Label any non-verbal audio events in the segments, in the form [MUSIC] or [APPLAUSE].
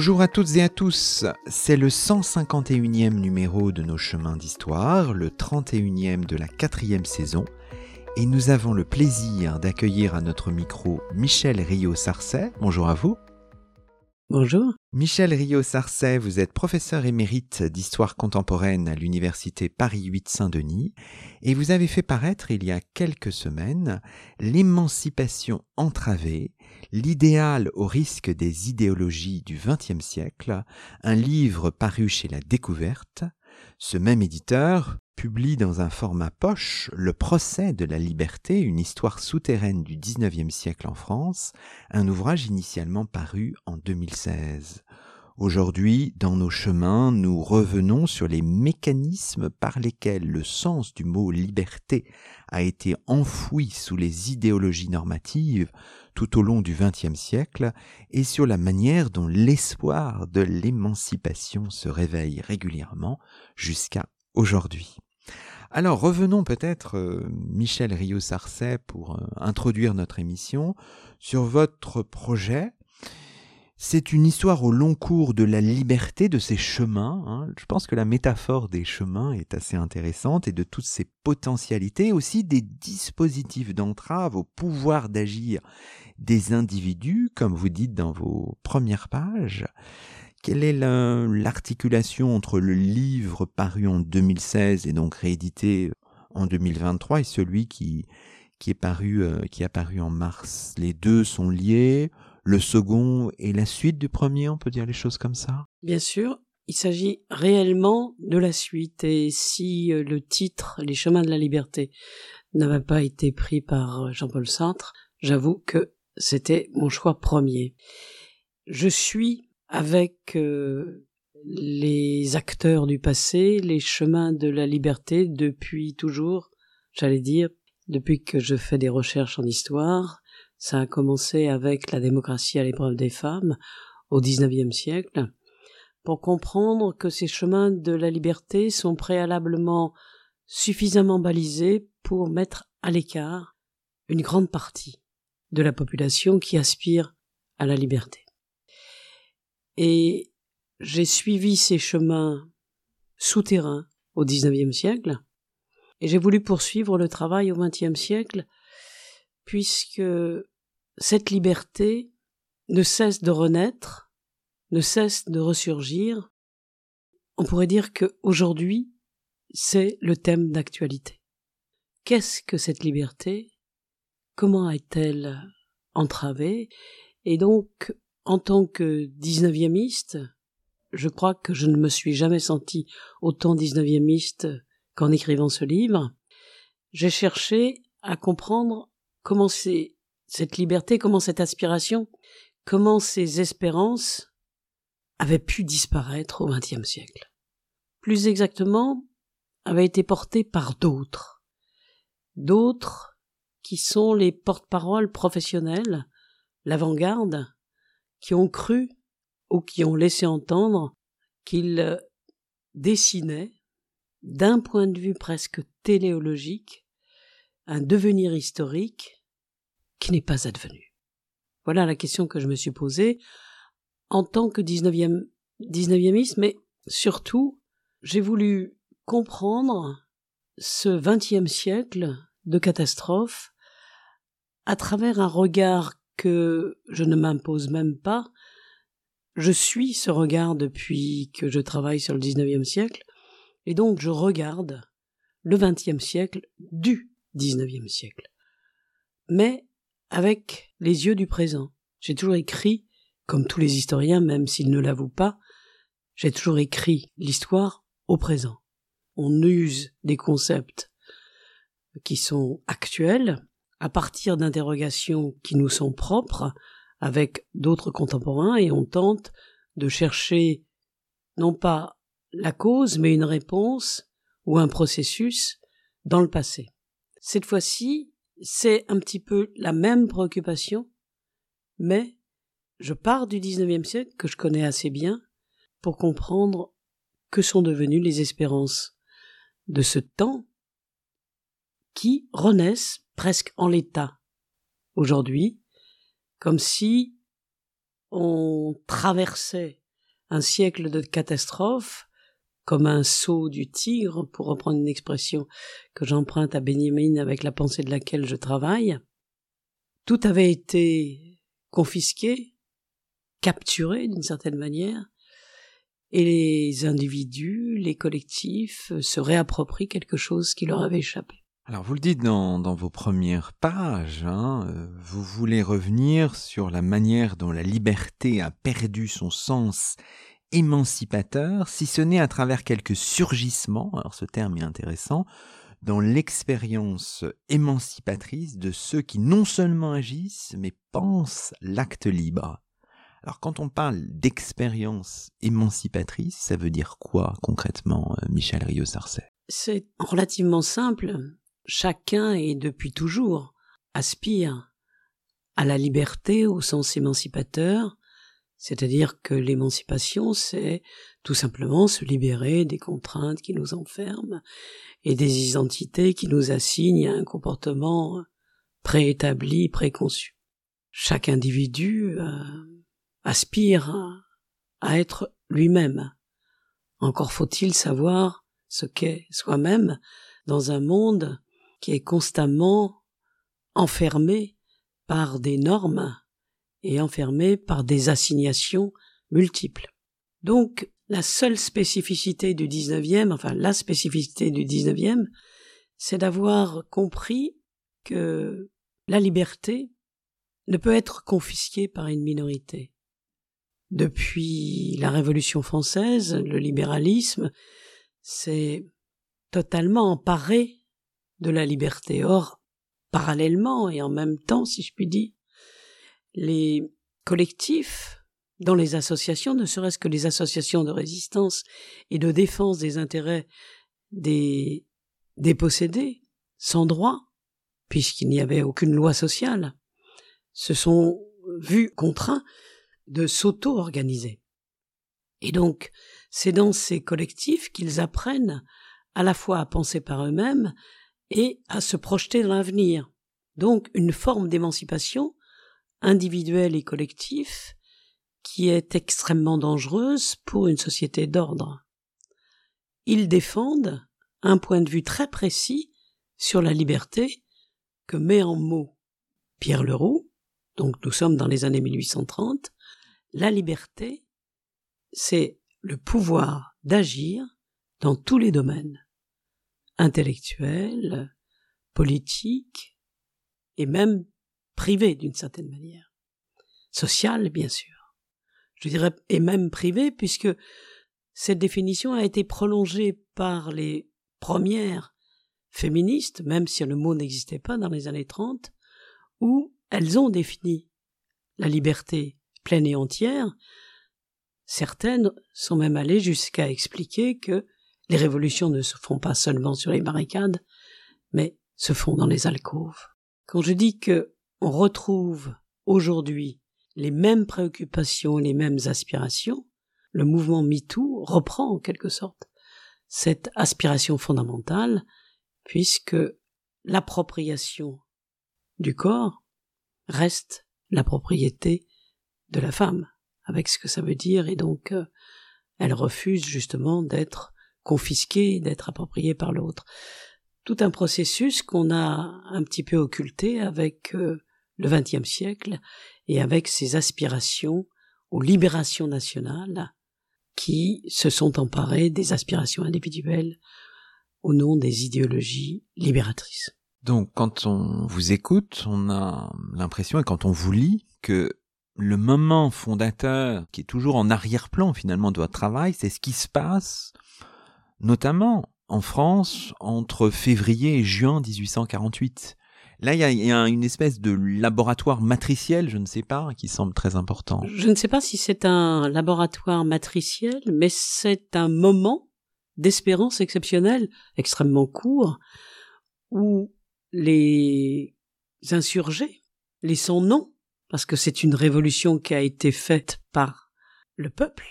Bonjour à toutes et à tous, c'est le 151e numéro de nos chemins d'histoire, le 31e de la quatrième saison, et nous avons le plaisir d'accueillir à notre micro Michel Rio-Sarcey. Bonjour à vous. Bonjour. Michel Rio-Sarcey, vous êtes professeur émérite d'histoire contemporaine à l'université Paris 8 Saint-Denis et vous avez fait paraître il y a quelques semaines L'émancipation entravée, l'idéal au risque des idéologies du XXe siècle, un livre paru chez La Découverte. Ce même éditeur publie dans un format poche Le procès de la liberté, une histoire souterraine du XIXe siècle en France, un ouvrage initialement paru en 2016. Aujourd'hui, dans nos chemins, nous revenons sur les mécanismes par lesquels le sens du mot liberté a été enfoui sous les idéologies normatives tout au long du XXe siècle et sur la manière dont l'espoir de l'émancipation se réveille régulièrement jusqu'à aujourd'hui. Alors revenons peut-être, euh, Michel Rio-Sarcey, pour euh, introduire notre émission, sur votre projet. C'est une histoire au long cours de la liberté de ces chemins. Hein. Je pense que la métaphore des chemins est assez intéressante et de toutes ces potentialités, aussi des dispositifs d'entrave au pouvoir d'agir des individus, comme vous dites dans vos premières pages. Quelle est l'articulation entre le livre paru en 2016 et donc réédité en 2023 et celui qui, qui est paru, euh, qui a paru en mars? Les deux sont liés. Le second est la suite du premier, on peut dire les choses comme ça? Bien sûr, il s'agit réellement de la suite. Et si euh, le titre Les chemins de la liberté n'avait pas été pris par euh, Jean-Paul Sartre, j'avoue que c'était mon choix premier. Je suis avec euh, les acteurs du passé, les chemins de la liberté depuis toujours, j'allais dire, depuis que je fais des recherches en histoire. Ça a commencé avec la démocratie à l'épreuve des femmes au XIXe siècle, pour comprendre que ces chemins de la liberté sont préalablement suffisamment balisés pour mettre à l'écart une grande partie de la population qui aspire à la liberté. Et j'ai suivi ces chemins souterrains au XIXe siècle, et j'ai voulu poursuivre le travail au XXe siècle, puisque cette liberté ne cesse de renaître, ne cesse de ressurgir. On pourrait dire que aujourd'hui, c'est le thème d'actualité. Qu'est-ce que cette liberté? Comment est-elle entravée? Et donc, en tant que 19e je crois que je ne me suis jamais senti autant 19e qu'en écrivant ce livre. J'ai cherché à comprendre comment c'est cette liberté, comment cette aspiration, comment ces espérances avaient pu disparaître au XXe siècle. Plus exactement, avaient été portées par d'autres. D'autres qui sont les porte-paroles professionnels, l'avant-garde, qui ont cru ou qui ont laissé entendre qu'il euh, dessinait, d'un point de vue presque téléologique, un devenir historique qui n'est pas advenu. Voilà la question que je me suis posée en tant que 19e, 19e mais surtout, j'ai voulu comprendre ce 20e siècle de catastrophe à travers un regard que je ne m'impose même pas. Je suis ce regard depuis que je travaille sur le XIXe siècle, et donc je regarde le XXe siècle du XIXe siècle. Mais avec les yeux du présent. J'ai toujours écrit, comme tous les historiens, même s'ils ne l'avouent pas, j'ai toujours écrit l'histoire au présent. On use des concepts qui sont actuels, à partir d'interrogations qui nous sont propres avec d'autres contemporains et on tente de chercher non pas la cause mais une réponse ou un processus dans le passé. Cette fois-ci, c'est un petit peu la même préoccupation, mais je pars du XIXe siècle, que je connais assez bien, pour comprendre que sont devenues les espérances de ce temps qui renaissent presque en l'état aujourd'hui, comme si on traversait un siècle de catastrophes comme un saut du tigre, pour reprendre une expression que j'emprunte à Benjamin avec la pensée de laquelle je travaille. Tout avait été confisqué, capturé d'une certaine manière, et les individus, les collectifs se réapproprient quelque chose qui leur avait échappé. Alors vous le dites dans, vos premières pages, hein, euh, vous voulez revenir sur la manière dont la liberté a perdu son sens émancipateur, si ce n'est à travers quelques surgissements, alors ce terme est intéressant, dans l'expérience émancipatrice de ceux qui non seulement agissent, mais pensent l'acte libre. Alors quand on parle d'expérience émancipatrice, ça veut dire quoi concrètement, euh, Michel Rio-Sarcey C'est relativement simple chacun et depuis toujours aspire à la liberté au sens émancipateur, c'est-à-dire que l'émancipation, c'est tout simplement se libérer des contraintes qui nous enferment et des identités qui nous assignent à un comportement préétabli, préconçu. Chaque individu euh, aspire à être lui-même. Encore faut-il savoir ce qu'est soi-même dans un monde qui est constamment enfermé par des normes et enfermé par des assignations multiples. Donc, la seule spécificité du 19e, enfin la spécificité du 19e, c'est d'avoir compris que la liberté ne peut être confisquée par une minorité. Depuis la Révolution française, le libéralisme s'est totalement emparé de la liberté. Or, parallèlement et en même temps, si je puis dire, les collectifs dans les associations, ne serait-ce que les associations de résistance et de défense des intérêts des dépossédés, sans droit, puisqu'il n'y avait aucune loi sociale, se sont vus contraints de s'auto-organiser. Et donc, c'est dans ces collectifs qu'ils apprennent à la fois à penser par eux-mêmes et à se projeter dans l'avenir. Donc une forme d'émancipation individuelle et collective qui est extrêmement dangereuse pour une société d'ordre. Ils défendent un point de vue très précis sur la liberté que met en mots Pierre Leroux, donc nous sommes dans les années 1830, la liberté, c'est le pouvoir d'agir dans tous les domaines intellectuel, politique et même privé d'une certaine manière. Social, bien sûr. Je dirais, et même privé, puisque cette définition a été prolongée par les premières féministes, même si le mot n'existait pas dans les années 30, où elles ont défini la liberté pleine et entière. Certaines sont même allées jusqu'à expliquer que les révolutions ne se font pas seulement sur les barricades, mais se font dans les alcôves. Quand je dis que on retrouve aujourd'hui les mêmes préoccupations, les mêmes aspirations, le mouvement MeToo reprend en quelque sorte cette aspiration fondamentale, puisque l'appropriation du corps reste la propriété de la femme, avec ce que ça veut dire, et donc euh, elle refuse justement d'être confisqué, d'être approprié par l'autre. Tout un processus qu'on a un petit peu occulté avec euh, le XXe siècle et avec ses aspirations aux libérations nationales qui se sont emparées des aspirations individuelles au nom des idéologies libératrices. Donc quand on vous écoute, on a l'impression, et quand on vous lit, que le moment fondateur qui est toujours en arrière-plan finalement de votre travail, c'est ce qui se passe notamment en France entre février et juin 1848. Là, il y, a, une espèce de laboratoire matriciel, je ne sais pas, qui semble très important. Je ne sais pas si c'est un laboratoire matriciel, mais c'est un moment d'espérance exceptionnelle, extrêmement court, où les insurgés, les son nom, parce que c'est une révolution qui a été faite par le peuple,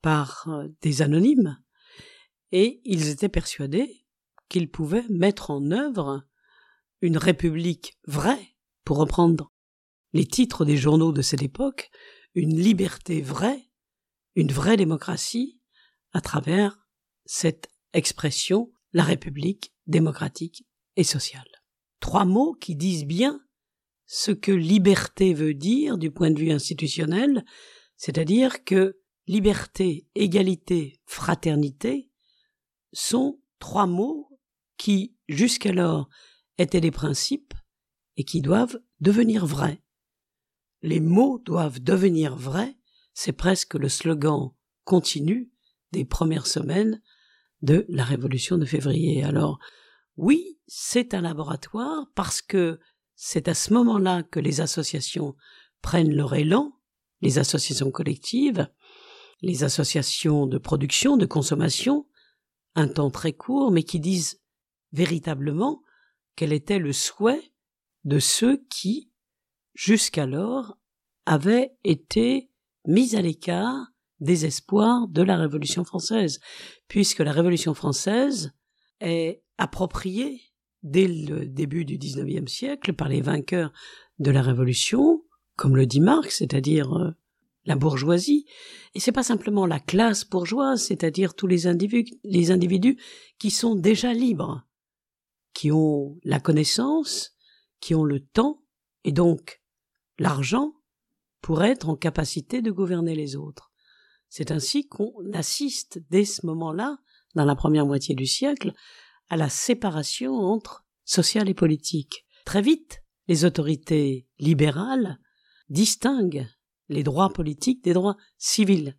par euh, des anonymes, et ils étaient persuadés qu'ils pouvaient mettre en œuvre une république vraie, pour reprendre les titres des journaux de cette époque, une liberté vraie, une vraie démocratie, à travers cette expression, la République démocratique et sociale. Trois mots qui disent bien ce que liberté veut dire du point de vue institutionnel, c'est-à-dire que liberté, égalité, fraternité sont trois mots qui, jusqu'alors, étaient des principes et qui doivent devenir vrais. Les mots doivent devenir vrais, c'est presque le slogan continu des premières semaines de la Révolution de février. Alors, oui, c'est un laboratoire parce que c'est à ce moment-là que les associations prennent leur élan, les associations collectives, les associations de production, de consommation, un temps très court, mais qui disent véritablement quel était le souhait de ceux qui, jusqu'alors, avaient été mis à l'écart des espoirs de la Révolution française, puisque la Révolution française est appropriée dès le début du XIXe siècle par les vainqueurs de la Révolution, comme le dit Marx, c'est-à-dire euh, la bourgeoisie, et c'est pas simplement la classe bourgeoise, c'est-à-dire tous les individus, les individus qui sont déjà libres, qui ont la connaissance, qui ont le temps, et donc l'argent, pour être en capacité de gouverner les autres. C'est ainsi qu'on assiste dès ce moment-là, dans la première moitié du siècle, à la séparation entre social et politique. Très vite, les autorités libérales distinguent les droits politiques des droits civils.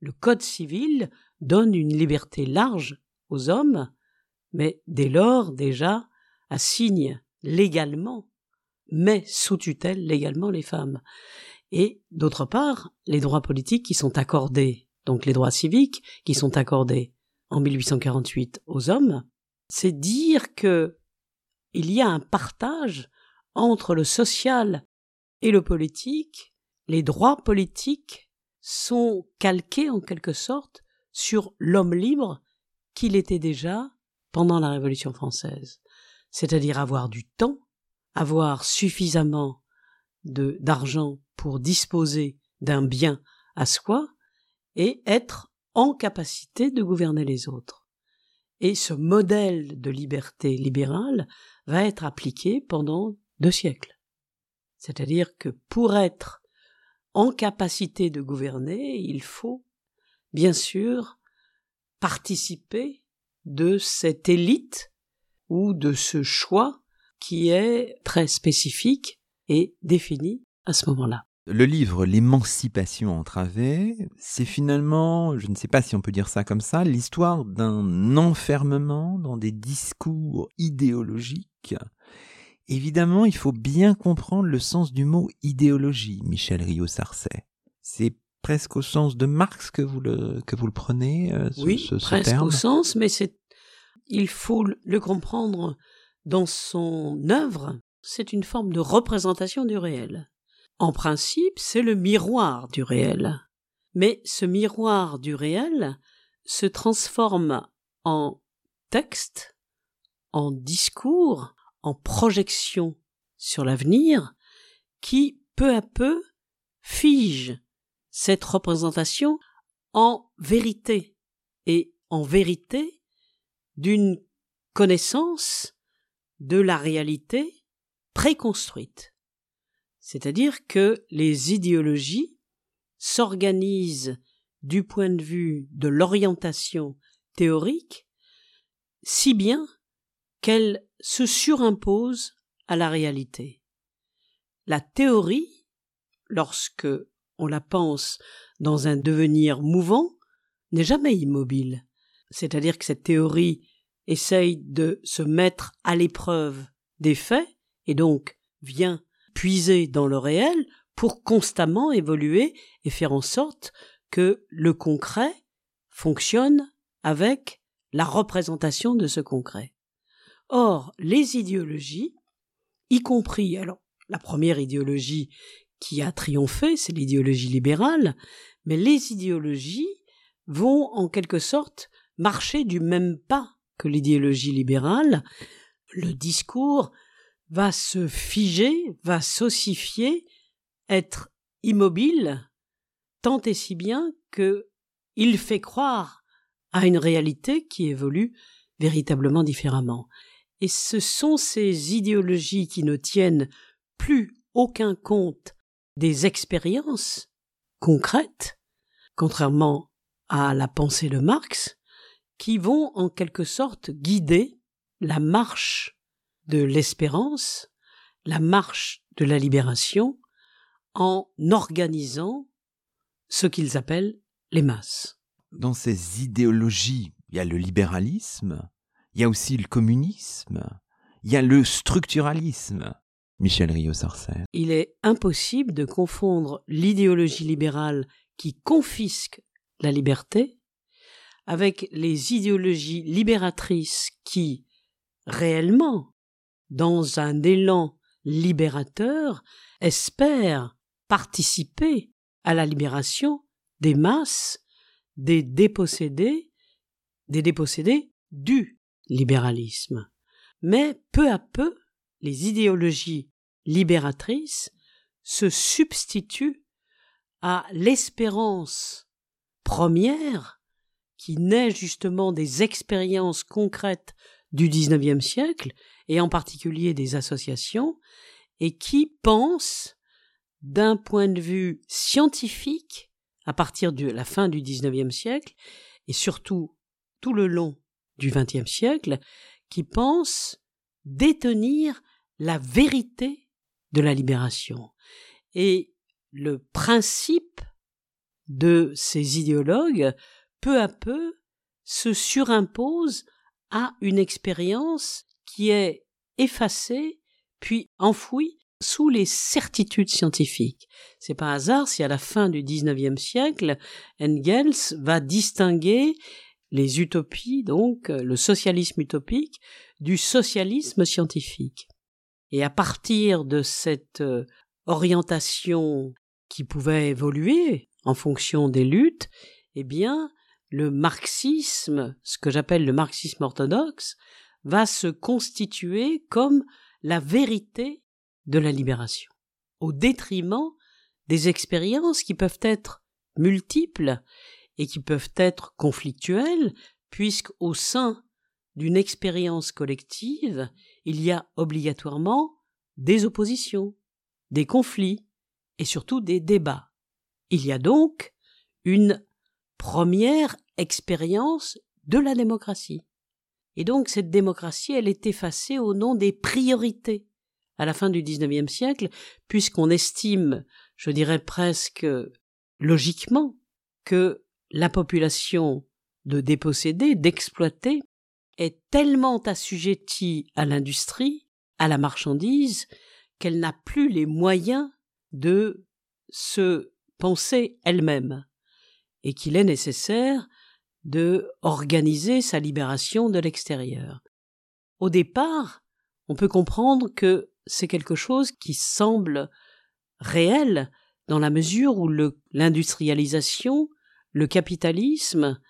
Le Code civil donne une liberté large aux hommes, mais dès lors déjà assigne légalement, mais sous tutelle légalement les femmes. Et d'autre part, les droits politiques qui sont accordés, donc les droits civiques qui sont accordés en 1848 aux hommes, c'est dire que il y a un partage entre le social et le politique. Les droits politiques sont calqués en quelque sorte sur l'homme libre qu'il était déjà pendant la Révolution française, c'est-à-dire avoir du temps, avoir suffisamment d'argent pour disposer d'un bien à soi et être en capacité de gouverner les autres. Et ce modèle de liberté libérale va être appliqué pendant deux siècles. C'est-à-dire que pour être en capacité de gouverner, il faut, bien sûr, participer de cette élite ou de ce choix qui est très spécifique et défini à ce moment-là. Le livre L'émancipation entravée, c'est finalement, je ne sais pas si on peut dire ça comme ça, l'histoire d'un enfermement dans des discours idéologiques. Évidemment, il faut bien comprendre le sens du mot idéologie, Michel Rio-Sarcey. C'est presque au sens de Marx que vous le, que vous le prenez, euh, ce, oui, presque au sens, mais c'est, il faut le comprendre dans son œuvre. C'est une forme de représentation du réel. En principe, c'est le miroir du réel. Mais ce miroir du réel se transforme en texte, en discours, en projection sur l'avenir, qui peu à peu fige cette représentation en vérité, et en vérité d'une connaissance de la réalité préconstruite. C'est-à-dire que les idéologies s'organisent du point de vue de l'orientation théorique si bien qu'elles se surimposent à la réalité. La théorie, lorsque on la pense dans un devenir mouvant, n'est jamais immobile. C'est-à-dire que cette théorie essaye de se mettre à l'épreuve des faits et donc vient puiser dans le réel pour constamment évoluer et faire en sorte que le concret fonctionne avec la représentation de ce concret. Or, les idéologies, y compris, alors, la première idéologie qui a triomphé, c'est l'idéologie libérale, mais les idéologies vont en quelque sorte marcher du même pas que l'idéologie libérale. Le discours va se figer, va s'ossifier, être immobile, tant et si bien que il fait croire à une réalité qui évolue véritablement différemment. Et ce sont ces idéologies qui ne tiennent plus aucun compte des expériences concrètes, contrairement à la pensée de Marx, qui vont en quelque sorte guider la marche de l'espérance, la marche de la libération, en organisant ce qu'ils appellent les masses. Dans ces idéologies, il y a le libéralisme, il y a aussi le communisme, il y a le structuralisme. Michel Rio-Sarcey. Il est impossible de confondre l'idéologie libérale qui confisque la liberté avec les idéologies libératrices qui, réellement, dans un élan libérateur, espèrent participer à la libération des masses, des dépossédés, des dépossédés du libéralisme. Mais peu à peu, les idéologies libératrices se substituent à l'espérance première qui naît justement des expériences concrètes du XIXe siècle, et en particulier des associations, et qui pense d'un point de vue scientifique, à partir de la fin du XIXe siècle, et surtout tout le long du XXe siècle, qui pense détenir la vérité de la libération. Et le principe de ces idéologues, peu à peu, se surimpose à une expérience qui est effacée puis enfouie sous les certitudes scientifiques. C'est pas hasard si à la fin du XIXe siècle, Engels va distinguer les utopies, donc le socialisme utopique, du socialisme scientifique. Et à partir de cette euh, orientation qui pouvait évoluer en fonction des luttes, eh bien, le marxisme, ce que j'appelle le marxisme orthodoxe, va se constituer comme la vérité de la libération, au détriment des expériences qui peuvent être multiples et qui peuvent être conflictuelles, puisqu'au sein d'une expérience collective, il y a obligatoirement des oppositions, des conflits et surtout des débats. Il y a donc une première expérience de la démocratie. Et donc cette démocratie, elle est effacée au nom des priorités à la fin du XIXe siècle, puisqu'on estime, je dirais presque logiquement, que la population de déposséder, d'exploiter, est tellement assujettie à l'industrie, à la marchandise, qu'elle n'a plus les moyens de se penser elle-même, et qu'il est nécessaire de organiser sa libération de l'extérieur. Au départ, on peut comprendre que c'est quelque chose qui semble réel dans la mesure où l'industrialisation, le capitalisme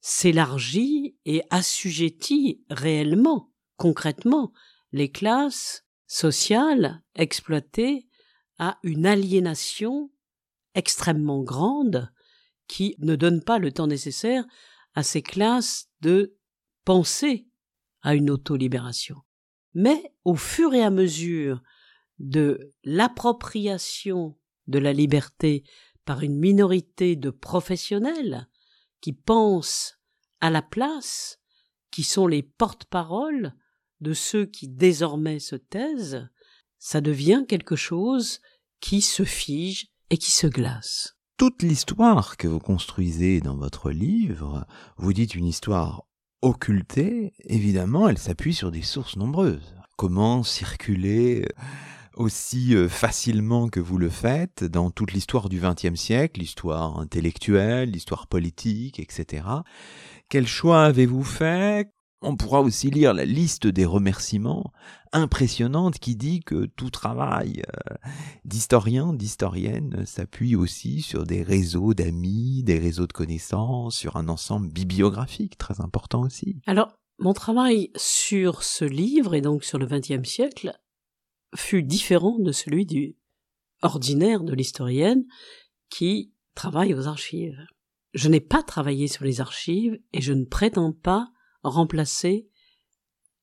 s'élargit et assujettit réellement, concrètement, les classes sociales exploitées à une aliénation extrêmement grande qui ne donne pas le temps nécessaire à ces classes de penser à une autolibération. Mais au fur et à mesure de l'appropriation de la liberté par une minorité de professionnels qui pensent à la place, qui sont les porte-paroles de ceux qui désormais se taisent, ça devient quelque chose qui se fige et qui se glace. Toute l'histoire que vous construisez dans votre livre, vous dites une histoire occultée, évidemment, elle s'appuie sur des sources nombreuses. Comment circuler aussi euh, facilement que vous le faites dans toute l'histoire du XXe siècle, l'histoire intellectuelle, l'histoire politique, etc. Quel choix avez-vous fait? On pourra aussi lire la liste des remerciements impressionnante qui dit que tout travail euh, d'historien, d'historienne s'appuie aussi sur des réseaux d'amis, des réseaux de connaissances, sur un ensemble bibliographique très important aussi. Alors, mon travail sur ce livre et donc sur le XXe siècle fut différent de celui du ordinaire de l'historienne qui travaille aux archives. Je n'ai pas travaillé sur les archives et je ne prétends pas remplacer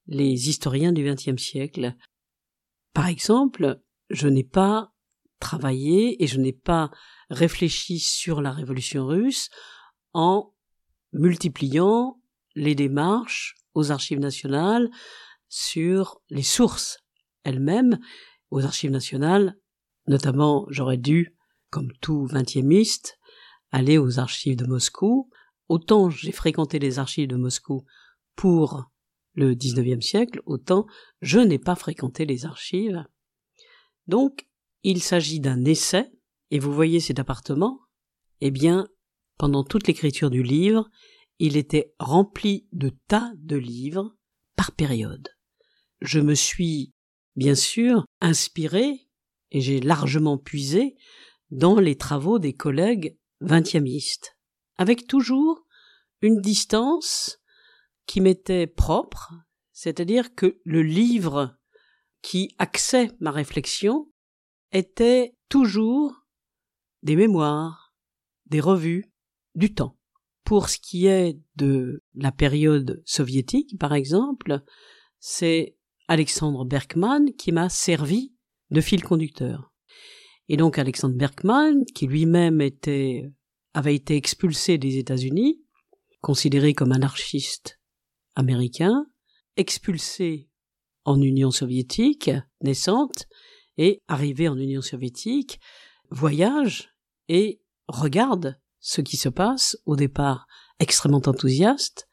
les historiens du XXe siècle. Par exemple, je n'ai pas travaillé et je n'ai pas réfléchi sur la révolution russe en multipliant les démarches aux archives nationales sur les sources elles-mêmes. Aux archives nationales, notamment, j'aurais dû, comme tout vingtiémiste, aller aux archives de Moscou. Autant j'ai fréquenté les archives de Moscou pour le XIXe siècle, autant je n'ai pas fréquenté les archives. Donc, il s'agit d'un essai, et vous voyez cet appartement, eh bien, pendant toute l'écriture du livre, il était rempli de tas de livres par période. Je me suis, bien sûr, inspiré, et j'ai largement puisé, dans les travaux des collègues vingtiémistes, avec toujours une distance qui m'était propre, c'est-à-dire que le livre qui axait ma réflexion était toujours des mémoires, des revues, du temps. Pour ce qui est de la période soviétique, par exemple, c'est Alexandre Berkman qui m'a servi de fil conducteur. Et donc Alexandre Berkman, qui lui-même était, avait été expulsé des États-Unis, considéré comme anarchiste américain, expulsé en Union soviétique naissante et arrivé en Union soviétique, voyage et regarde ce qui se passe, au départ extrêmement enthousiaste.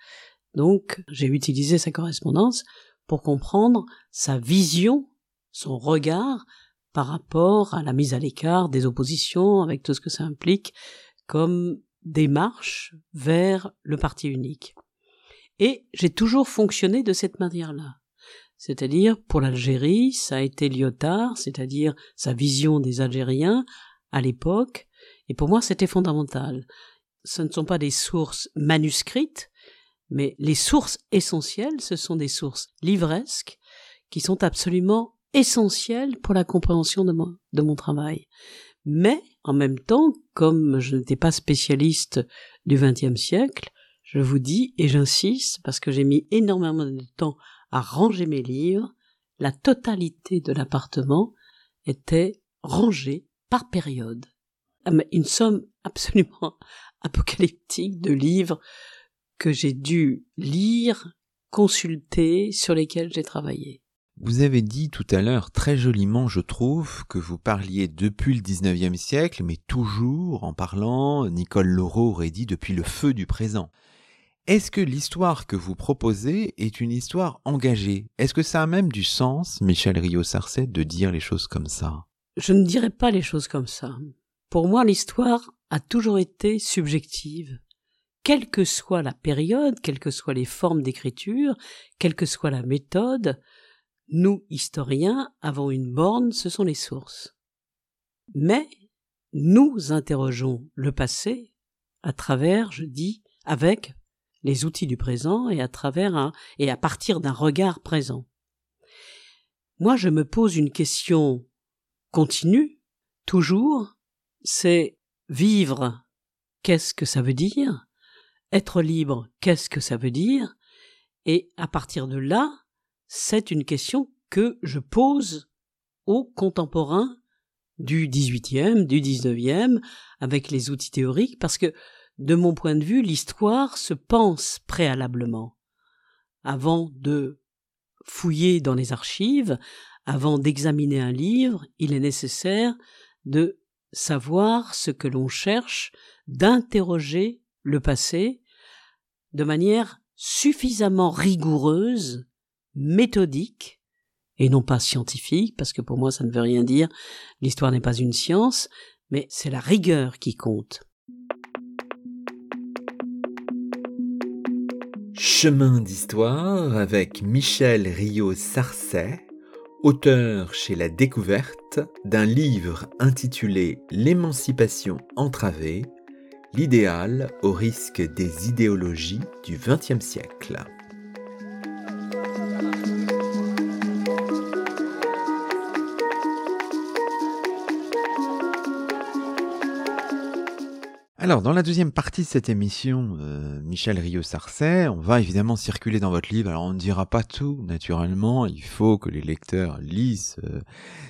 Donc j'ai utilisé sa correspondance pour comprendre sa vision, son regard par rapport à la mise à l'écart des oppositions, avec tout ce que ça implique comme démarche vers le parti unique. Et j'ai toujours fonctionné de cette manière-là. C'est-à-dire, pour l'Algérie, ça a été Lyotard, c'est-à-dire sa vision des Algériens à l'époque, et pour moi c'était fondamental. Ce ne sont pas des sources manuscrites, mais les sources essentielles, ce sont des sources livresques qui sont absolument essentielles pour la compréhension de mon, de mon travail. Mais, en même temps, comme je n'étais pas spécialiste du XXe siècle, je vous dis, et j'insiste, parce que j'ai mis énormément de temps à ranger mes livres, la totalité de l'appartement était rangée par période. Ah, une somme absolument [LAUGHS] apocalyptique de livres que j'ai dû lire, consulter, sur lesquels j'ai travaillé. Vous avez dit tout à l'heure très joliment, je trouve, que vous parliez depuis le XIXe siècle, mais toujours en parlant, Nicole Laureau aurait dit depuis le feu du présent. Est-ce que l'histoire que vous proposez est une histoire engagée? Est-ce que ça a même du sens, Michel Rio-Sarcet, de dire les choses comme ça? Je ne dirais pas les choses comme ça. Pour moi, l'histoire a toujours été subjective. Quelle que soit la période, quelles que soient les formes d'écriture, quelle que soit la méthode, nous, historiens, avons une borne, ce sont les sources. Mais nous interrogeons le passé à travers, je dis, avec les outils du présent et à travers un, et à partir d'un regard présent. Moi, je me pose une question continue, toujours, c'est vivre, qu'est-ce que ça veut dire? Être libre, qu'est-ce que ça veut dire? Et à partir de là, c'est une question que je pose aux contemporains du XVIIIe, du XIXe, avec les outils théoriques, parce que de mon point de vue, l'histoire se pense préalablement. Avant de fouiller dans les archives, avant d'examiner un livre, il est nécessaire de savoir ce que l'on cherche, d'interroger le passé de manière suffisamment rigoureuse, méthodique, et non pas scientifique, parce que pour moi ça ne veut rien dire, l'histoire n'est pas une science, mais c'est la rigueur qui compte. Chemin d'histoire avec Michel Rio-Sarcey, auteur chez La Découverte d'un livre intitulé L'émancipation entravée, l'idéal au risque des idéologies du XXe siècle. Alors, dans la deuxième partie de cette émission, euh, Michel Rio-Sarcey, on va évidemment circuler dans votre livre. Alors, on ne dira pas tout, naturellement. Il faut que les lecteurs lisent euh,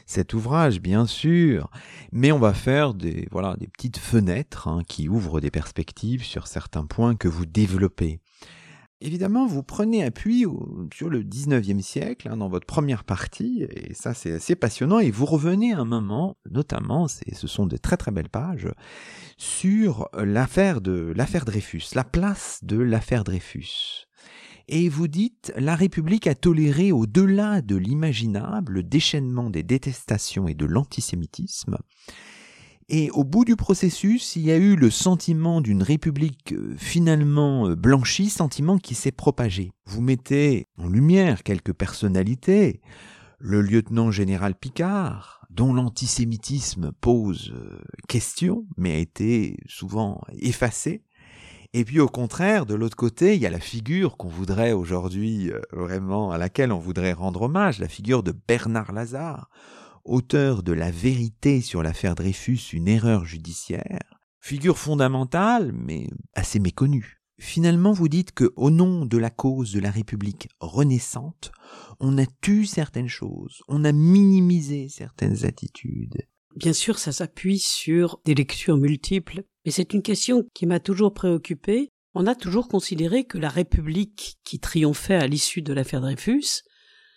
cet ouvrage, bien sûr. Mais on va faire des, voilà, des petites fenêtres hein, qui ouvrent des perspectives sur certains points que vous développez. Évidemment, vous prenez appui sur le 19e siècle hein, dans votre première partie, et ça c'est assez passionnant, et vous revenez un moment, notamment, ce sont de très très belles pages, sur l'affaire de l'affaire Dreyfus, la place de l'affaire Dreyfus. Et vous dites, la République a toléré au-delà de l'imaginable le déchaînement des détestations et de l'antisémitisme, et au bout du processus, il y a eu le sentiment d'une république euh, finalement euh, blanchie, sentiment qui s'est propagé. Vous mettez en lumière quelques personnalités, le lieutenant général Picard, dont l'antisémitisme pose euh, question, mais a été souvent effacé. Et puis au contraire, de l'autre côté, il y a la figure qu'on voudrait aujourd'hui vraiment, à laquelle on voudrait rendre hommage, la figure de Bernard Lazare, auteur de La vérité sur l'affaire Dreyfus, une erreur judiciaire, figure fondamentale mais assez méconnue. Finalement, vous dites que, au nom de la cause de la République renaissante, on a tué certaines choses, on a minimisé certaines attitudes. Bien sûr, ça s'appuie sur des lectures multiples, mais c'est une question qui m'a toujours préoccupée. On a toujours considéré que la République qui triomphait à l'issue de l'affaire Dreyfus,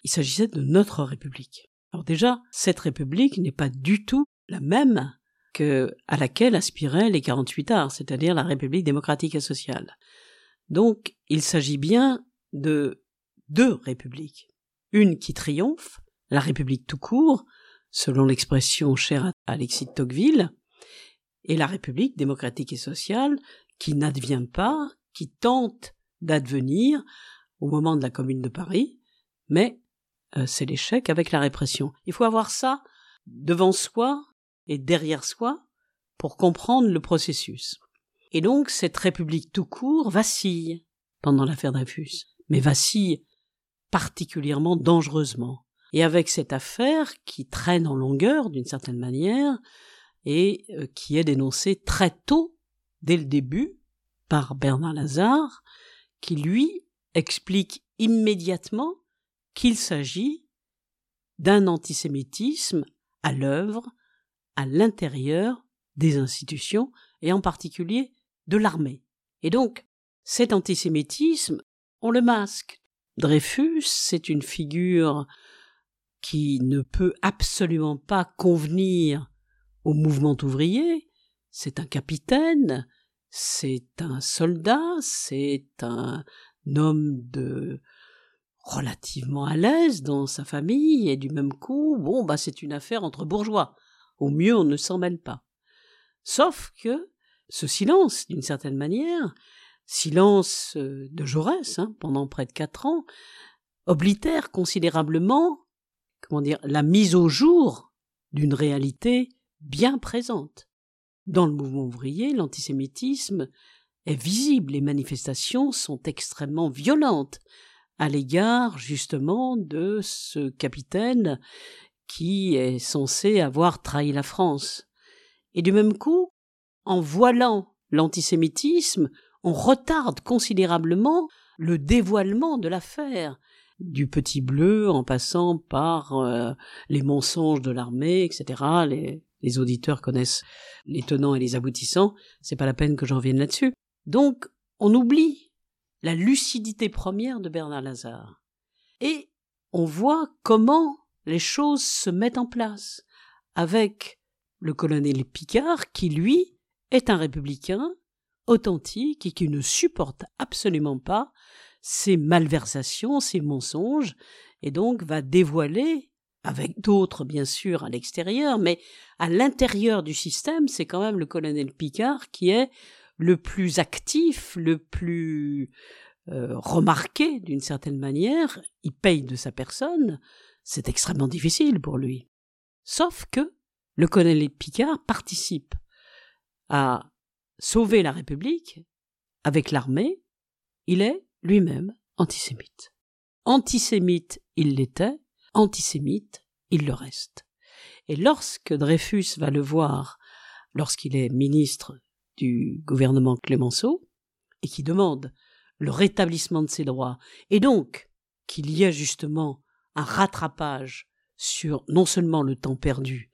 il s'agissait de notre République. Alors déjà, cette république n'est pas du tout la même que à laquelle aspiraient les 48 arts, c'est-à-dire la République démocratique et sociale. Donc, il s'agit bien de deux républiques. Une qui triomphe, la République tout court, selon l'expression chère à Alexis de Tocqueville, et la République démocratique et sociale qui n'advient pas, qui tente d'advenir au moment de la Commune de Paris, mais euh, c'est l'échec avec la répression. Il faut avoir ça devant soi et derrière soi pour comprendre le processus. Et donc cette République tout court vacille pendant l'affaire Dreyfus, mais vacille particulièrement dangereusement. Et avec cette affaire qui traîne en longueur d'une certaine manière et euh, qui est dénoncée très tôt, dès le début, par Bernard Lazare, qui lui explique immédiatement qu'il s'agit d'un antisémitisme à l'œuvre à l'intérieur des institutions et en particulier de l'armée. Et donc, cet antisémitisme, on le masque. Dreyfus, c'est une figure qui ne peut absolument pas convenir au mouvement ouvrier, c'est un capitaine, c'est un soldat, c'est un homme de relativement à l'aise dans sa famille et du même coup, bon, bah, c'est une affaire entre bourgeois. Au mieux, on ne s'en mêle pas. Sauf que ce silence, d'une certaine manière, silence euh, de Jaurès, hein, pendant près de quatre ans, oblitère considérablement, comment dire, la mise au jour d'une réalité bien présente. Dans le mouvement ouvrier, l'antisémitisme est visible, les manifestations sont extrêmement violentes, à l'égard justement de ce capitaine qui est censé avoir trahi la France. Et du même coup, en voilant l'antisémitisme, on retarde considérablement le dévoilement de l'affaire, du petit bleu en passant par euh, les mensonges de l'armée, etc. Les, les auditeurs connaissent les tenants et les aboutissants, c'est pas la peine que j'en vienne là-dessus. Donc, on oublie la lucidité première de Bernard Lazare. Et on voit comment les choses se mettent en place avec le colonel Picard qui, lui, est un républicain authentique et qui ne supporte absolument pas ces malversations, ces mensonges, et donc va dévoiler, avec d'autres bien sûr à l'extérieur, mais à l'intérieur du système, c'est quand même le colonel Picard qui est le plus actif, le plus euh, remarqué d'une certaine manière, il paye de sa personne, c'est extrêmement difficile pour lui. Sauf que le colonel Picard participe à sauver la République avec l'armée, il est lui-même antisémite. Antisémite, il l'était, antisémite, il le reste. Et lorsque Dreyfus va le voir, lorsqu'il est ministre gouvernement Clémenceau, et qui demande le rétablissement de ses droits, et donc qu'il y ait justement un rattrapage sur non seulement le temps perdu,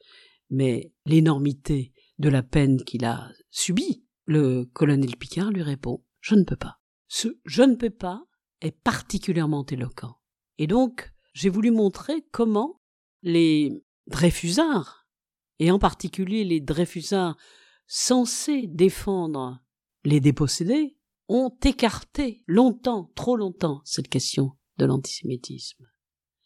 mais l'énormité de la peine qu'il a subie, le colonel Picard lui répond Je ne peux pas. Ce je ne peux pas est particulièrement éloquent. Et donc, j'ai voulu montrer comment les Dreyfusards, et en particulier les Dreyfusards censés défendre les dépossédés, ont écarté longtemps, trop longtemps, cette question de l'antisémitisme.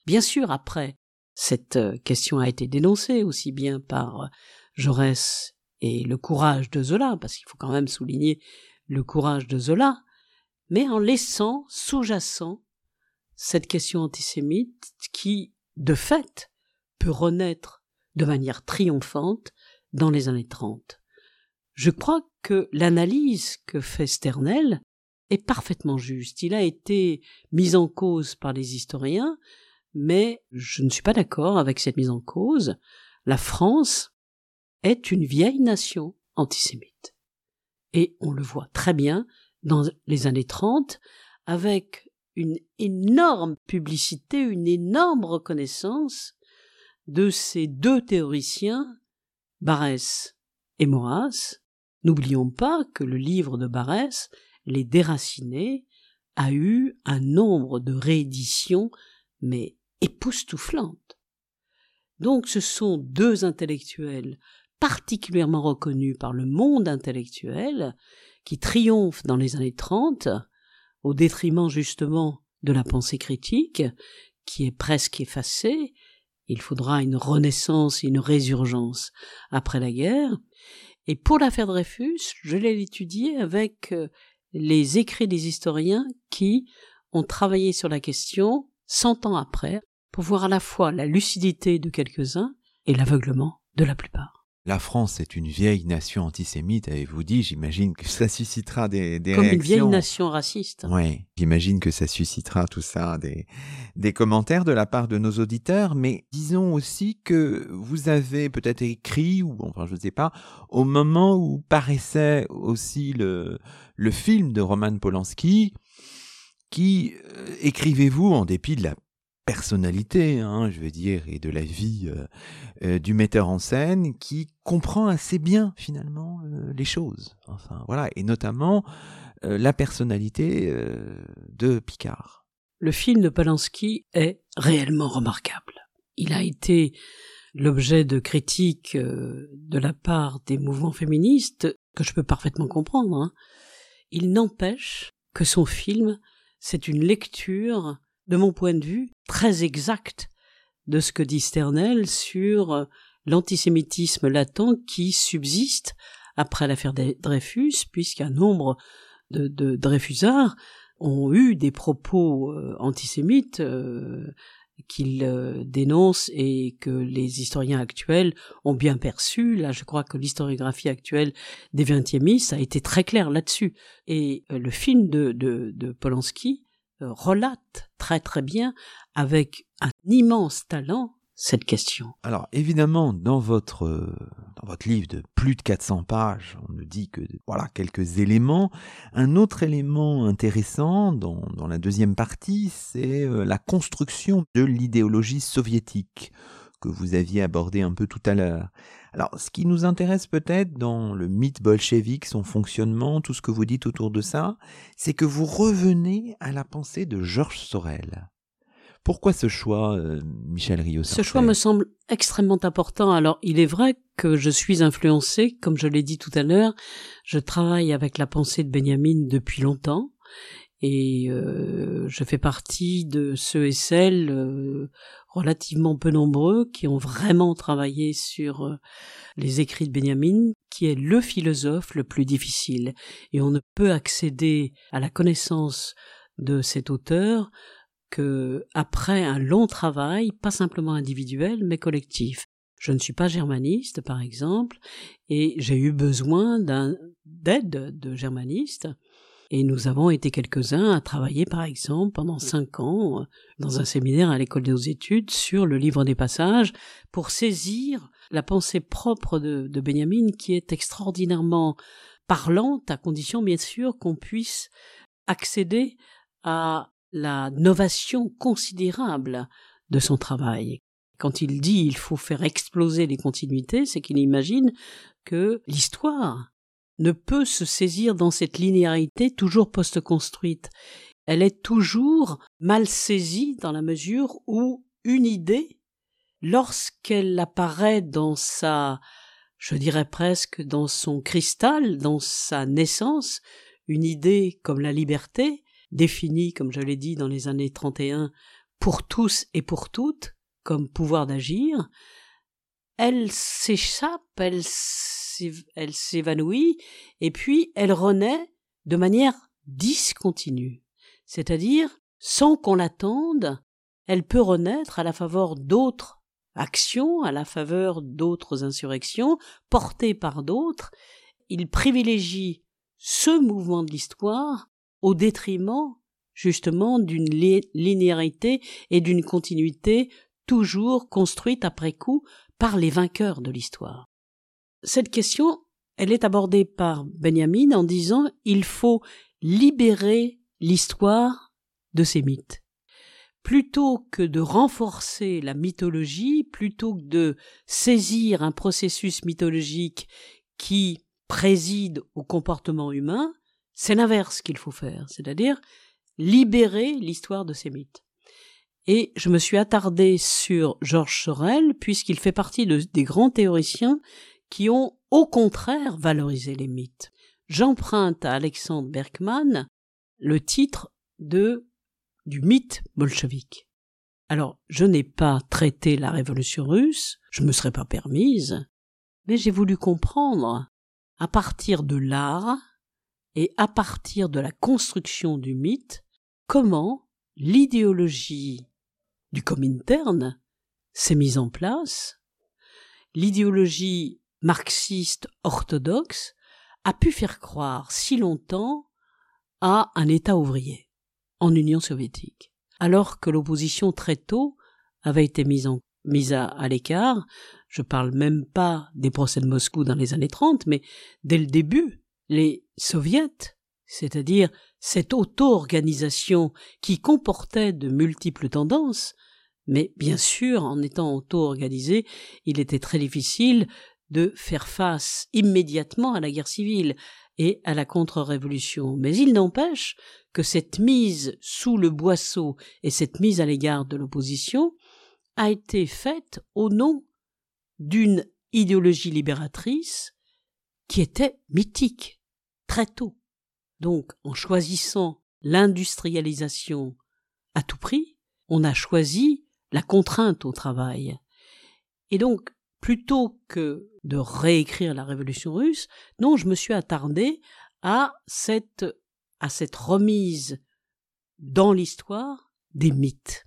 Bien sûr, après, cette euh, question a été dénoncée aussi bien par euh, Jaurès et le courage de Zola, parce qu'il faut quand même souligner le courage de Zola, mais en laissant sous-jacent cette question antisémite qui, de fait, peut renaître de manière triomphante dans les années 30. Je crois que l'analyse que fait Sternel est parfaitement juste. Il a été mis en cause par les historiens, mais je ne suis pas d'accord avec cette mise en cause. La France est une vieille nation antisémite. Et on le voit très bien dans les années 30 avec une énorme publicité, une énorme reconnaissance de ces deux théoriciens, Barès et Maurras. N'oublions pas que le livre de Barès, Les Déracinés, a eu un nombre de rééditions, mais époustouflantes. Donc ce sont deux intellectuels particulièrement reconnus par le monde intellectuel qui triomphent dans les années 30 au détriment justement de la pensée critique qui est presque effacée. Il faudra une renaissance, une résurgence après la guerre. Et pour l'affaire Dreyfus, je l'ai étudiée avec euh, les écrits des historiens qui ont travaillé sur la question cent ans après pour voir à la fois la lucidité de quelques-uns et l'aveuglement de la plupart. La France est une vieille nation antisémite, avez-vous dit J'imagine que ça suscitera des, des Comme réactions. une vieille nation raciste. Oui, j'imagine que ça suscitera tout ça, des, des commentaires de la part de nos auditeurs, mais disons aussi que vous avez peut-être écrit, ou enfin je ne sais pas, au moment où paraissait aussi le, le film de Roman Polanski, qui euh, écrivez-vous en dépit de la personnalité, hein, je veux dire, et de la vie euh, euh, du metteur en scène qui comprend assez bien finalement euh, les choses. Enfin voilà, et notamment la personnalité de Picard. Le film de Polanski est réellement remarquable. Il a été l'objet de critiques de la part des mouvements féministes que je peux parfaitement comprendre. hein. Il n'empêche que son film, c'est une lecture, de mon point de vue, très exacte de ce que dit Sternel sur euh, l'antisémitisme latent qui subsiste après l'affaire Dre- Dreyfus, puisqu'un nombre de, Dreyfusards ont eu des propos euh, antisémites euh, qu'ils dénoncent et que les historiens actuels ont bien perçus. Là, je crois que l'historiographie actuelle des XXe a été très claire là-dessus. Et le film de, de, Polanski relate très très bien, avec un immense talent, cette question. Alors évidemment, dans votre euh, dans votre livre de plus de 400 pages, on ne dit que voilà quelques éléments. Un autre élément intéressant dans, dans la deuxième partie, c'est euh, la construction de l'idéologie soviétique que vous aviez abordé un peu tout à l'heure. Alors, ce qui nous intéresse peut-être dans le mythe bolchevique, son fonctionnement, tout ce que vous dites autour de ça, c'est que vous revenez à la pensée de Georges Sorel. Pourquoi ce choix, euh, Michel Rio Ce choix me semble extrêmement important. Alors, il est vrai que je suis influencé, comme je l'ai dit tout à l'heure, je travaille avec la pensée de Benjamin depuis longtemps, et euh, je fais partie de ceux et celles euh, relativement peu nombreux qui ont vraiment travaillé sur euh, les écrits de Benjamin, qui est le philosophe le plus difficile. Et on ne peut accéder à la connaissance de cet auteur que, après un long travail, pas simplement individuel, mais collectif, je ne suis pas germaniste, par exemple, et j'ai eu besoin d'aide de germanistes. Et nous avons été quelques-uns à travailler, par exemple, pendant cinq ans, dans un séminaire à l'école des hautes études sur le livre des passages, pour saisir la pensée propre de, de Benjamin, qui est extraordinairement parlante, à condition, bien sûr, qu'on puisse accéder à la novation considérable de son travail. Quand il dit il faut faire exploser les continuités, c'est qu'il imagine que l'histoire ne peut se saisir dans cette linéarité toujours post-construite. Elle est toujours mal saisie dans la mesure où une idée, lorsqu'elle apparaît dans sa, je dirais presque dans son cristal, dans sa naissance, une idée comme la liberté, définie, comme je l'ai dit dans les années 31, pour tous et pour toutes, comme pouvoir d'agir, elle s'échappe, elle s'évanouit, et puis elle renaît de manière discontinue. C'est-à-dire, sans qu'on l'attende, elle peut renaître à la faveur d'autres actions, à la faveur d'autres insurrections, portées par d'autres. Il privilégie ce mouvement de l'histoire au détriment justement d'une linéarité et d'une continuité toujours construite après coup par les vainqueurs de l'histoire. Cette question, elle est abordée par Benjamin en disant il faut libérer l'histoire de ses mythes. Plutôt que de renforcer la mythologie, plutôt que de saisir un processus mythologique qui préside au comportement humain, c'est l'inverse qu'il faut faire, c'est-à-dire libérer l'histoire de ces mythes. Et je me suis attardé sur Georges Sorel, puisqu'il fait partie des grands théoriciens qui ont au contraire valorisé les mythes. J'emprunte à Alexandre Berkman le titre de du mythe bolchevique. Alors, je n'ai pas traité la révolution russe, je me serais pas permise, mais j'ai voulu comprendre, à partir de l'art et à partir de la construction du mythe, comment l'idéologie du Comintern s'est mise en place, l'idéologie marxiste orthodoxe a pu faire croire si longtemps à un État ouvrier en Union soviétique, alors que l'opposition très tôt avait été mise, à l'écart. Je parle même pas des procès de Moscou dans les années 30, mais dès le début, les soviets, c'est-à-dire cette auto-organisation qui comportait de multiples tendances, mais bien sûr, en étant auto-organisé, il était très difficile de faire face immédiatement à la guerre civile et à la contre-révolution. Mais il n'empêche que cette mise sous le boisseau et cette mise à l'égard de l'opposition a été faite au nom d'une idéologie libératrice qui était mythique très tôt. Donc, en choisissant l'industrialisation à tout prix, on a choisi la contrainte au travail. Et donc, plutôt que de réécrire la révolution russe, non, je me suis attardé à cette, à cette remise dans l'histoire des mythes.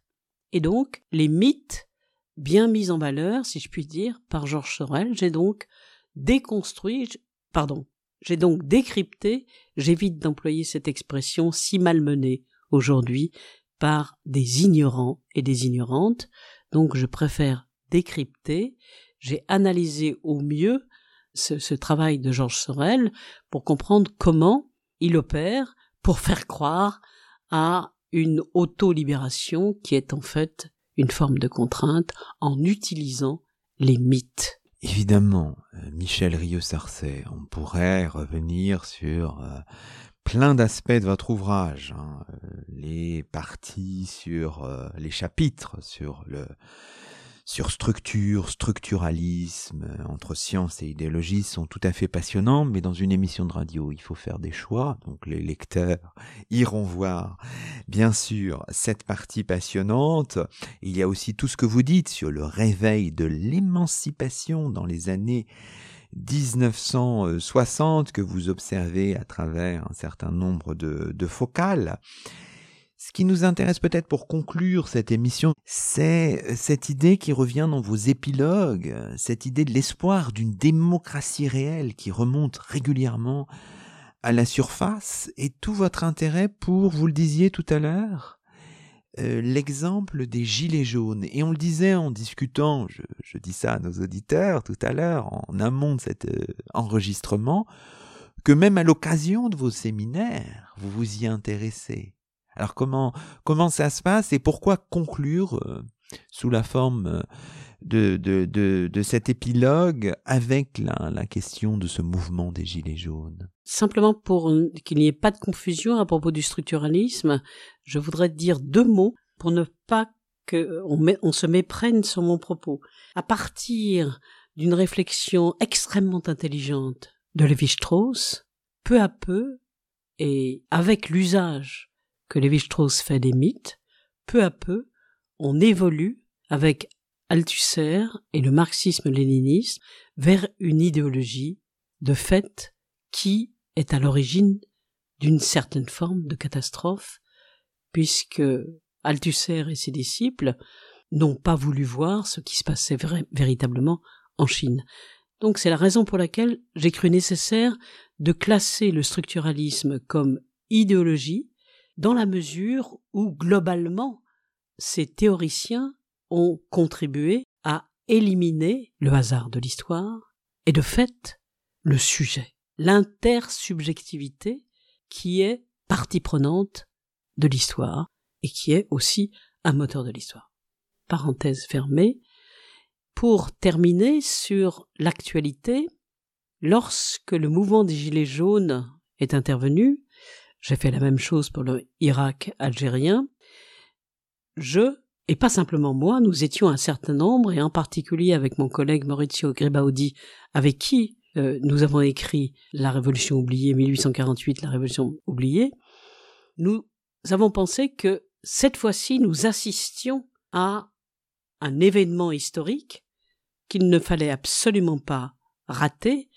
Et donc, les mythes bien mis en valeur, si je puis dire, par Georges Sorel, j'ai donc déconstruit, pardon, j'ai donc décrypté, j'évite d'employer cette expression si malmenée aujourd'hui par des ignorants et des ignorantes, donc je préfère décrypter, j'ai analysé au mieux ce, ce travail de Georges Sorel pour comprendre comment il opère pour faire croire à une auto-libération qui est en fait une forme de contrainte en utilisant les mythes. Évidemment, euh, Michel Rieux-Sarcey, on pourrait revenir sur euh, plein d'aspects de votre ouvrage, hein, euh, les parties sur les chapitres, sur le sur structure, structuralisme, entre science et idéologie sont tout à fait passionnants, mais dans une émission de radio, il faut faire des choix, donc les lecteurs [LAUGHS] iront voir, bien sûr, cette partie passionnante. Il y a aussi tout ce que vous dites sur le réveil de l'émancipation dans les années 1960 que vous observez à travers un certain nombre de, de focales. Ce qui nous intéresse peut-être pour conclure cette émission, c'est cette idée qui revient dans vos épilogues, cette idée de l'espoir d'une démocratie réelle qui remonte régulièrement à la surface et tout votre intérêt pour, vous le disiez tout à l'heure, euh, l'exemple des gilets jaunes. Et on le disait en discutant, je, dis ça à nos auditeurs tout à l'heure, en amont de cet euh, enregistrement, que même à l'occasion de vos séminaires, vous vous y intéressez. Alors comment, comment ça se passe et pourquoi conclure euh, sous la forme de, de, de, de, cet épilogue avec la, question de ce mouvement des Gilets jaunes? Simplement pour qu'il n'y ait pas de confusion à propos du structuralisme, je voudrais dire deux mots pour ne pas qu'on on se méprenne sur mon propos. À partir d'une réflexion extrêmement intelligente de Lévi-Strauss, peu à peu, et avec l'usage que Lévi-Strauss fait des mythes, peu à peu, on évolue avec Althusser et le marxisme-léninisme vers une idéologie de fait qui est à l'origine d'une certaine forme de catastrophe, puisque Althusser et ses disciples n'ont pas voulu voir ce qui se passait véritablement en Chine. Donc c'est la raison pour laquelle j'ai cru nécessaire de classer le structuralisme comme idéologie, dans la mesure où globalement ces théoriciens ont contribué à éliminer le hasard de l'histoire et de fait le sujet, l'intersubjectivité qui est partie prenante de l'histoire et qui est aussi un moteur de l'histoire. Parenthèse fermée. Pour terminer sur l'actualité, lorsque le mouvement des Gilets jaunes est intervenu, j'ai fait la même chose pour le Irak algérien, je et pas simplement moi, nous étions un certain nombre, et en particulier avec mon collègue Maurizio Gribaudi, avec qui euh, nous avons écrit La Révolution oubliée, 1848, La Révolution oubliée, nous avons pensé que cette fois-ci, nous assistions à un événement historique qu'il ne fallait absolument pas rater,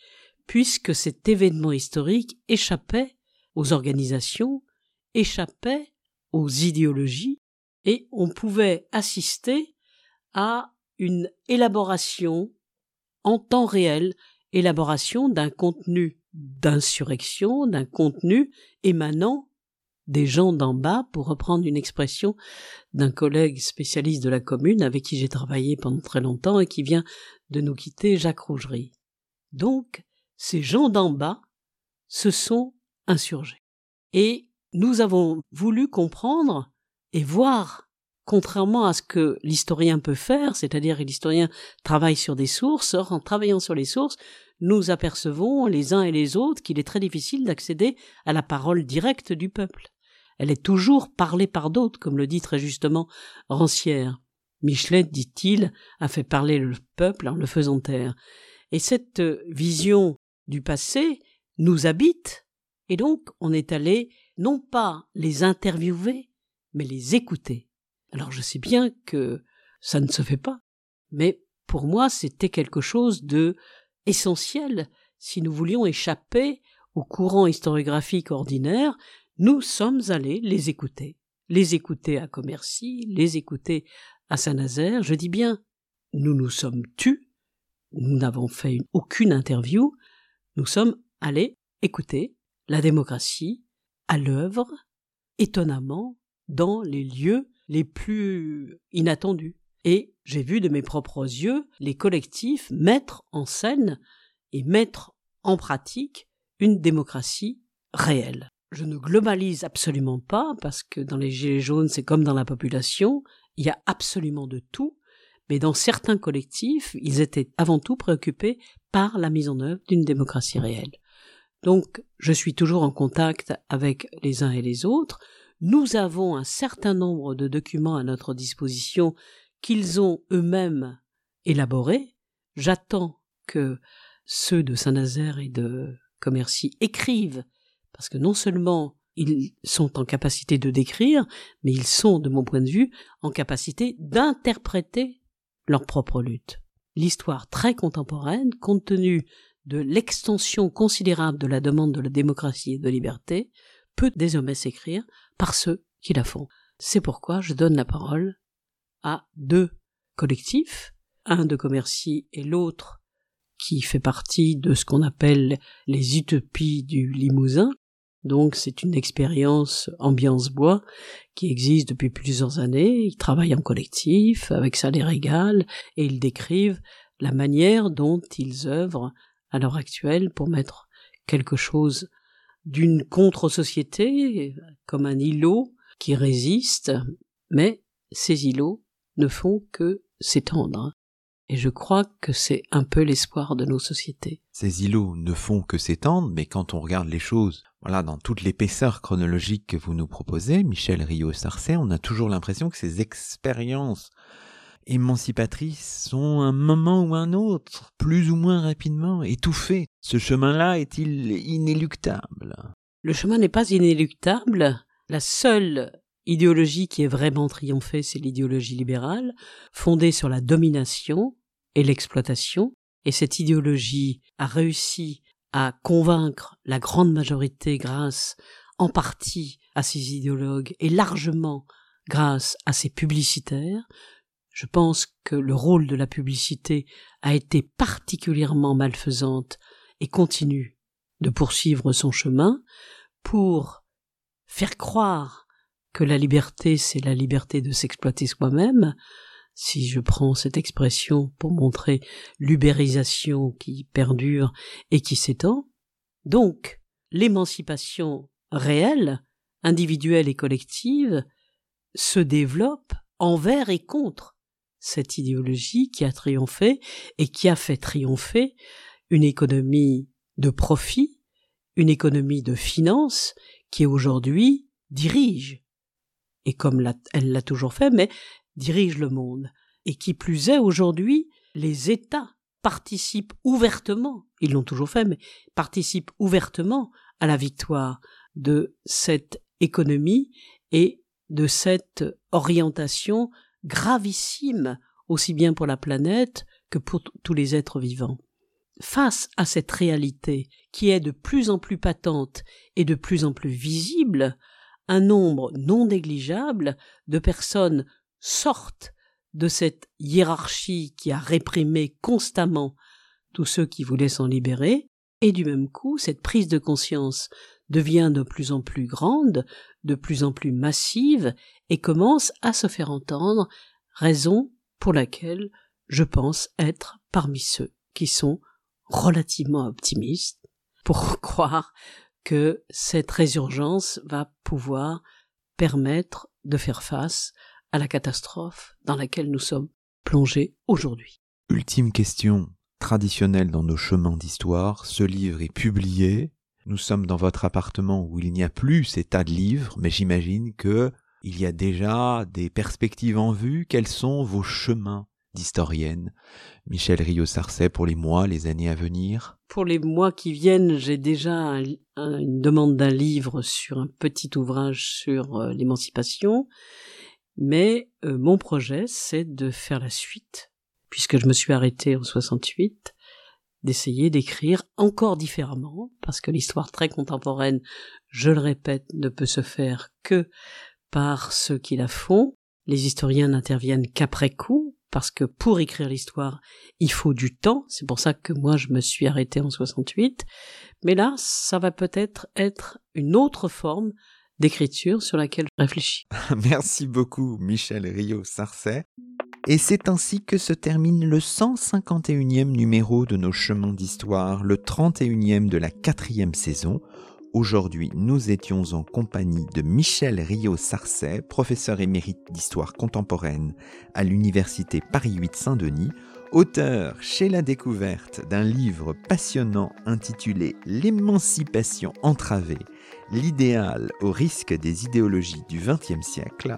puisque cet événement historique échappait aux organisations, échappait aux idéologies, et on pouvait assister à une élaboration en temps réel, élaboration d'un contenu d'insurrection, d'un contenu émanant des gens d'en bas, pour reprendre une expression d'un collègue spécialiste de la commune avec qui j'ai travaillé pendant très longtemps et qui vient de nous quitter, Jacques Rougerie. Donc, ces gens d'en bas se sont insurgés. Et nous avons voulu comprendre et voir, contrairement à ce que l'historien peut faire, c'est-à-dire que l'historien travaille sur des sources, en travaillant sur les sources, nous apercevons les uns et les autres qu'il est très difficile d'accéder à la parole directe du peuple. Elle est toujours parlée par d'autres, comme le dit très justement Rancière. Michelet, dit-il, a fait parler le peuple en le faisant taire. Et cette vision du passé nous habite, et donc on est allé non pas les interviewer, mais les écouter. Alors je sais bien que ça ne se fait pas, mais pour moi c'était quelque chose de essentiel si nous voulions échapper au courant historiographique ordinaire, nous sommes allés les écouter. Les écouter à Commercy, les écouter à Saint-Nazaire. Je dis bien, nous nous sommes tus, nous n'avons fait aucune interview, nous sommes allés écouter la démocratie à l'œuvre, étonnamment, dans les lieux les plus inattendus. Et j'ai vu de mes propres yeux les collectifs mettre en scène et mettre en pratique une démocratie réelle. Je ne globalise absolument pas parce que dans les Gilets jaunes, c'est comme dans la population, il y a absolument de tout, mais dans certains collectifs, ils étaient avant tout préoccupés par la mise en œuvre d'une démocratie réelle. Donc, je suis toujours en contact avec les uns et les autres, nous avons un certain nombre de documents à notre disposition qu'ils ont eux-mêmes élaborés. J'attends que ceux de Saint-Nazaire et de Commercy écrivent, parce que non seulement ils sont en capacité de décrire, mais ils sont, de mon point de vue, en capacité d'interpréter leur propre lutte. L'histoire très contemporaine, compte tenu de l'extension considérable de la demande de la démocratie et de liberté, peut désormais s'écrire par ceux qui la font. C'est pourquoi je donne la parole à deux collectifs, un de commercy et l'autre qui fait partie de ce qu'on appelle les utopies du Limousin. Donc c'est une expérience ambiance bois qui existe depuis plusieurs années. Ils travaillent en collectif, avec ça les régale, et ils décrivent la manière dont ils œuvrent à l'heure actuelle pour mettre quelque chose d'une contre-société, comme un îlot qui résiste, mais ces îlots ne font que s'étendre. Et je crois que c'est un peu l'espoir de nos sociétés. Ces îlots ne font que s'étendre, mais quand on regarde les choses, voilà, dans toute l'épaisseur chronologique que vous nous proposez, Michel Rio-Sarcey, on a toujours l'impression que ces expériences émancipatrices sont un moment ou un autre, plus ou moins rapidement, étouffées. Ce chemin-là est-il inéluctable? Le chemin n'est pas inéluctable. La seule idéologie qui est vraiment triomphée, c'est l'idéologie libérale, fondée sur la domination et l'exploitation, et cette idéologie a réussi à convaincre la grande majorité grâce en partie à ses idéologues et largement grâce à ses publicitaires. Je pense que le rôle de la publicité a été particulièrement malfaisante et continue de poursuivre son chemin pour faire croire que la liberté, c'est la liberté de s'exploiter soi-même, si je prends cette expression pour montrer l'ubérisation qui perdure et qui s'étend. Donc, l'émancipation réelle, individuelle et collective, se développe envers et contre cette idéologie qui a triomphé et qui a fait triompher une économie de profit, une économie de finance qui aujourd'hui dirige, et comme elle l'a toujours fait, mais dirige le monde. Et qui plus est, aujourd'hui, les États participent ouvertement, ils l'ont toujours fait, mais participent ouvertement à la victoire de cette économie et de cette orientation gravissime, aussi bien pour la planète que pour tous les êtres vivants. Face à cette réalité qui est de plus en plus patente et de plus en plus visible, un nombre non négligeable de personnes sortent de cette hiérarchie qui a réprimé constamment tous ceux qui voulaient s'en libérer, et du même coup, cette prise de conscience devient de plus en plus grande, de plus en plus massive, et commence à se faire entendre, raison pour laquelle je pense être parmi ceux qui sont relativement optimistes pour [LAUGHS] croire que cette résurgence va pouvoir permettre de faire face à la catastrophe dans laquelle nous sommes plongés aujourd'hui. Ultime question traditionnelle dans nos chemins d'histoire, ce livre est publié, nous sommes dans votre appartement où il n'y a plus ces tas de livres, mais j'imagine que il y a déjà des perspectives en vue, quels sont vos chemins d'historienne, Michel Rio-Sarcey, pour les mois, les années à venir? Pour les mois qui viennent, j'ai déjà une demande d'un livre sur un petit ouvrage sur euh, l'émancipation, mais euh, mon projet, c'est de faire la suite, puisque je me suis arrêté en 68, d'essayer d'écrire encore différemment, parce que l'histoire très contemporaine, je le répète, ne peut se faire que par ceux qui la font. Les historiens n'interviennent qu'après coup, parce que pour écrire l'histoire, il faut du temps. C'est pour ça que moi je me suis arrêté en 68. Mais là, ça va peut-être être une autre forme d'écriture sur laquelle je réfléchis. [LAUGHS] Merci beaucoup, Michel Rio-Sarcey. Et c'est ainsi que se termine le 151e numéro de nos chemins d'histoire, le 31e de la quatrième saison. Aujourd'hui, nous étions en compagnie de Michel Rio-Sarcey, professeur émérite d'histoire contemporaine à l'Université Paris 8 Saint-Denis, auteur chez la découverte d'un livre passionnant intitulé L'émancipation entravée, l'idéal au risque des idéologies du XXe siècle.